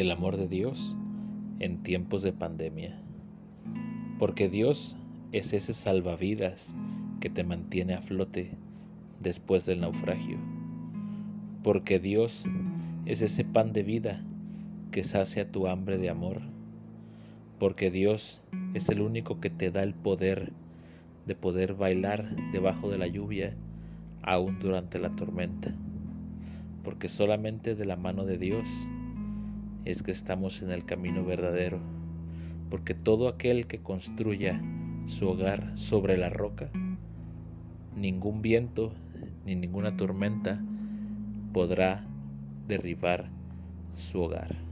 el amor de Dios en tiempos de pandemia. Porque Dios es ese salvavidas que te mantiene a flote después del naufragio. Porque Dios es ese pan de vida que sacia tu hambre de amor. Porque Dios es el único que te da el poder de poder bailar debajo de la lluvia aún durante la tormenta. Porque solamente de la mano de Dios es que estamos en el camino verdadero, porque todo aquel que construya su hogar sobre la roca, ningún viento ni ninguna tormenta podrá derribar su hogar.